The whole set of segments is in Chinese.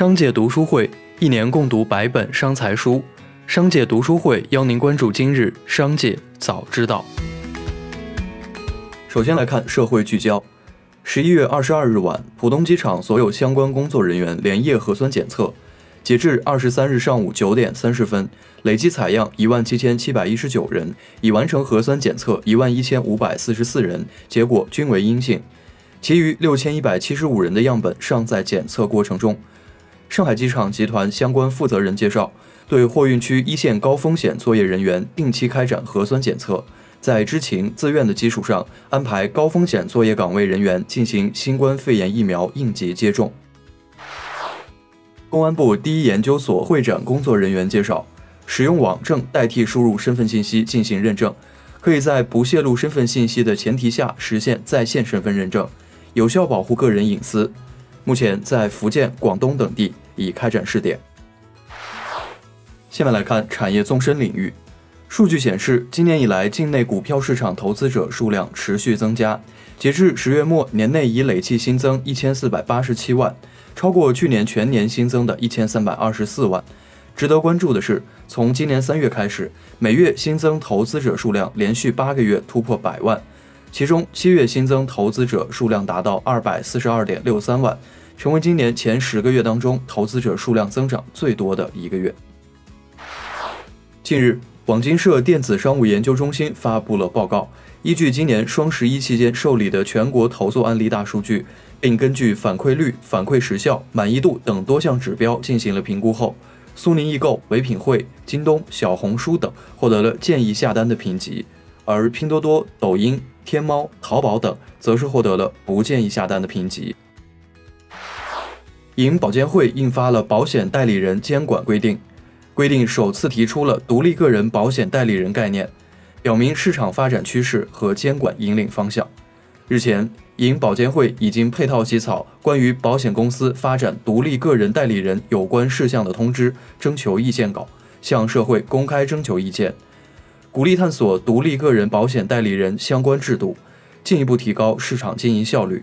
商界读书会一年共读百本商财书。商界读书会邀您关注今日商界早知道。首先来看社会聚焦。十一月二十二日晚，浦东机场所有相关工作人员连夜核酸检测，截至二十三日上午九点三十分，累计采样一万七千七百一十九人，已完成核酸检测一万一千五百四十四人，结果均为阴性。其余六千一百七十五人的样本尚在检测过程中。上海机场集团相关负责人介绍，对货运区一线高风险作业人员定期开展核酸检测。在知情自愿的基础上，安排高风险作业岗位人员进行新冠肺炎疫苗应急接种。公安部第一研究所会展工作人员介绍，使用网证代替输入身份信息进行认证，可以在不泄露身份信息的前提下实现在线身份认证，有效保护个人隐私。目前在福建、广东等地已开展试点。下面来看产业纵深领域。数据显示，今年以来，境内股票市场投资者数量持续增加。截至十月末，年内已累计新增一千四百八十七万，超过去年全年新增的一千三百二十四万。值得关注的是，从今年三月开始，每月新增投资者数量连续八个月突破百万，其中七月新增投资者数量达到二百四十二点六三万，成为今年前十个月当中投资者数量增长最多的一个月。近日。广金社电子商务研究中心发布了报告，依据今年双十一期间受理的全国投诉案例大数据，并根据反馈率、反馈时效、满意度等多项指标进行了评估后，苏宁易购、唯品会、京东、小红书等获得了建议下单的评级，而拼多多、抖音、天猫、淘宝等则是获得了不建议下单的评级。银保监会印发了保险代理人监管规定。规定首次提出了独立个人保险代理人概念，表明市场发展趋势和监管引领方向。日前，银保监会已经配套起草关于保险公司发展独立个人代理人有关事项的通知征求意见稿，向社会公开征求意见，鼓励探索独立个人保险代理人相关制度，进一步提高市场经营效率。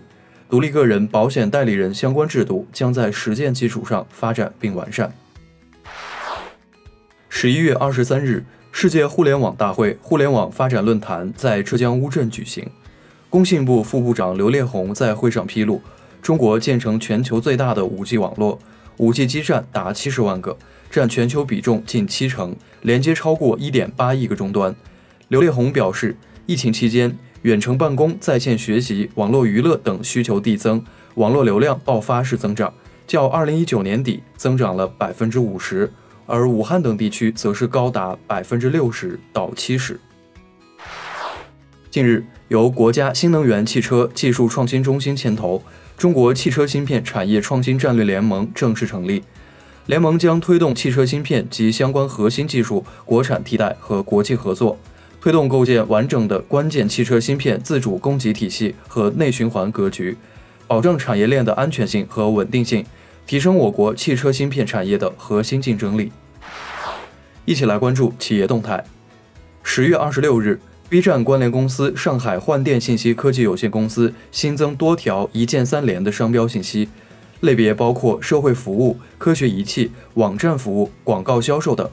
独立个人保险代理人相关制度将在实践基础上发展并完善。十一月二十三日，世界互联网大会互联网发展论坛在浙江乌镇举行。工信部副部长刘烈宏在会上披露，中国建成全球最大的 5G 网络，5G 基站达七十万个，占全球比重近七成，连接超过一点八亿个终端。刘烈宏表示，疫情期间，远程办公、在线学习、网络娱乐等需求递增，网络流量爆发式增长，较二零一九年底增长了百分之五十。而武汉等地区则是高达百分之六十到七十。近日，由国家新能源汽车技术创新中心牵头，中国汽车芯片产业创新战略联盟正式成立。联盟将推动汽车芯片及相关核心技术国产替代和国际合作，推动构建完整的关键汽车芯片自主供给体系和内循环格局，保证产业链的安全性和稳定性。提升我国汽车芯片产业的核心竞争力。一起来关注企业动态。十月二十六日，B 站关联公司上海幻电信息科技有限公司新增多条“一键三连”的商标信息，类别包括社会服务、科学仪器、网站服务、广告销售等。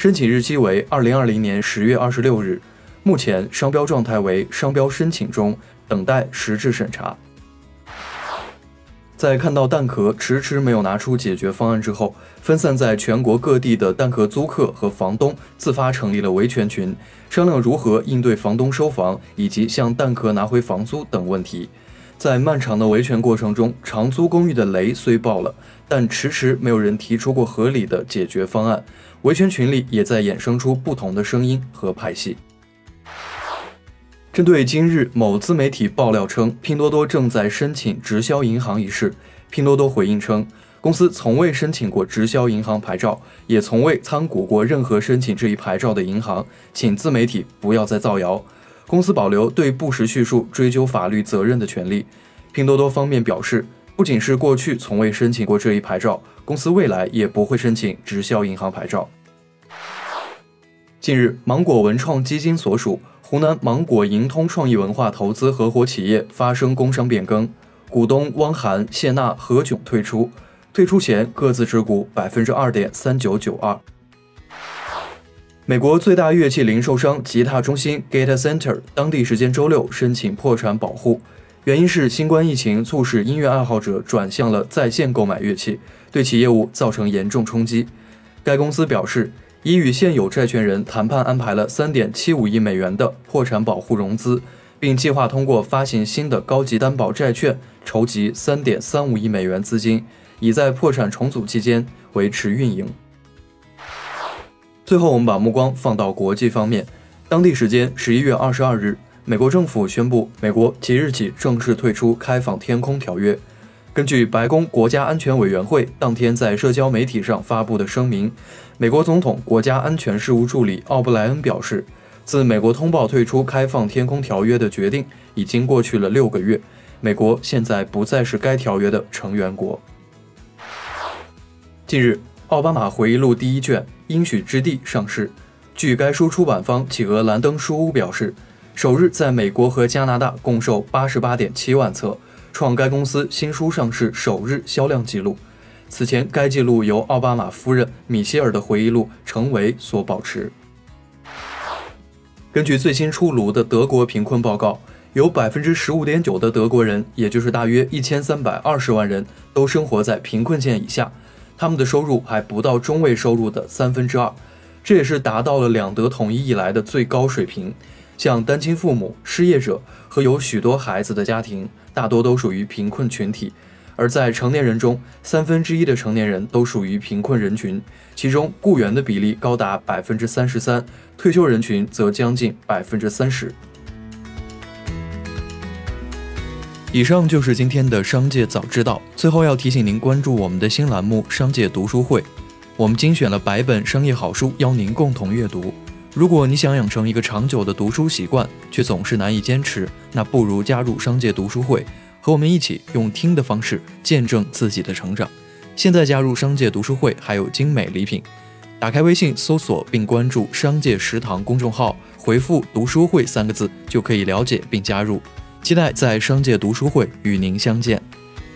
申请日期为二零二零年十月二十六日。目前商标状态为商标申请中，等待实质审查。在看到蛋壳迟迟没有拿出解决方案之后，分散在全国各地的蛋壳租客和房东自发成立了维权群，商量如何应对房东收房以及向蛋壳拿回房租等问题。在漫长的维权过程中，长租公寓的雷虽爆了，但迟迟没有人提出过合理的解决方案。维权群里也在衍生出不同的声音和派系。针对今日某自媒体爆料称拼多多正在申请直销银行一事，拼多多回应称，公司从未申请过直销银行牌照，也从未参股过任何申请这一牌照的银行，请自媒体不要再造谣。公司保留对不实叙述追究法律责任的权利。拼多多方面表示，不仅是过去从未申请过这一牌照，公司未来也不会申请直销银行牌照。近日，芒果文创基金所属。湖南芒果盈通创意文化投资合伙企业发生工商变更，股东汪涵、谢娜、何炅退出，退出前各自持股百分之二点三九九二。美国最大乐器零售商吉他中心 Gata Center 当地时间周六申请破产保护，原因是新冠疫情促使音乐爱好者转向了在线购买乐器，对其业务造成严重冲击。该公司表示，已与现有债权人谈判安排了三点七五亿美元的破产保护融资，并计划通过发行新的高级担保债券筹集三点三五亿美元资金。已在破产重组期间维持运营。最后，我们把目光放到国际方面。当地时间十一月二十二日，美国政府宣布，美国即日起正式退出开放天空条约。根据白宫国家安全委员会当天在社交媒体上发布的声明，美国总统国家安全事务助理奥布莱恩表示，自美国通报退出开放天空条约的决定已经过去了六个月，美国现在不再是该条约的成员国。近日，奥巴马回忆录第一卷《应许之地》上市。据该书出版方企鹅兰登书屋表示，首日在美国和加拿大共售八十八点七万册，创该公司新书上市首日销量纪录。此前，该纪录由奥巴马夫人米歇尔的回忆录《成为》所保持。根据最新出炉的德国贫困报告，有百分之十五点九的德国人，也就是大约一千三百二十万人，都生活在贫困线以下。他们的收入还不到中位收入的三分之二，这也是达到了两德统一以来的最高水平。像单亲父母、失业者和有许多孩子的家庭，大多都属于贫困群体。而在成年人中，三分之一的成年人都属于贫困人群，其中雇员的比例高达百分之三十三，退休人群则将近百分之三十。以上就是今天的商界早知道。最后要提醒您关注我们的新栏目《商界读书会》，我们精选了百本商业好书，邀您共同阅读。如果你想养成一个长久的读书习惯，却总是难以坚持，那不如加入商界读书会，和我们一起用听的方式见证自己的成长。现在加入商界读书会还有精美礼品，打开微信搜索并关注“商界食堂”公众号，回复“读书会”三个字就可以了解并加入。期待在商界读书会与您相见，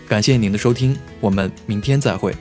感谢您的收听，我们明天再会。